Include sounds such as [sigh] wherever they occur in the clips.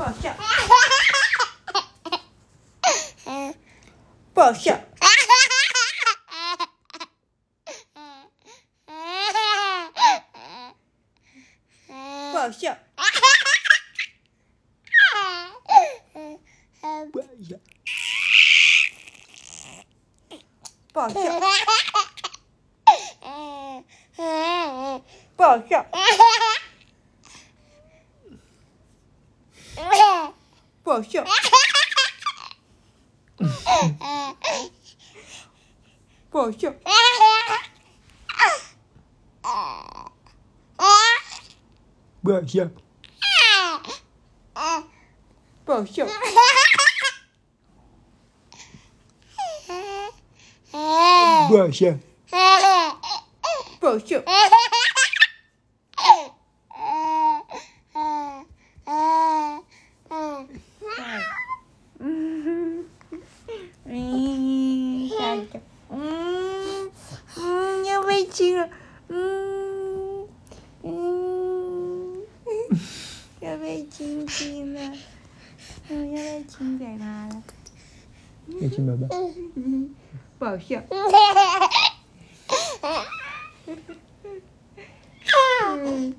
[laughs] 不好笑，不好笑，不好笑，[laughs] 不好笑，不好笑，搞笑。搞笑。搞笑。搞笑。搞笑。搞笑。亲了，嗯，嗯，要被亲亲了，嗯，要被亲嘴巴了，要亲爸爸。嗯，不好笑，嗯，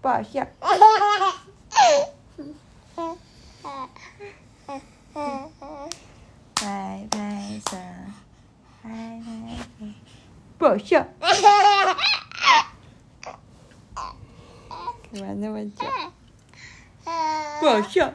不好笑，拜拜手，拜拜。手，不好笑，[laughs] 玩那么久，[laughs] 不好笑。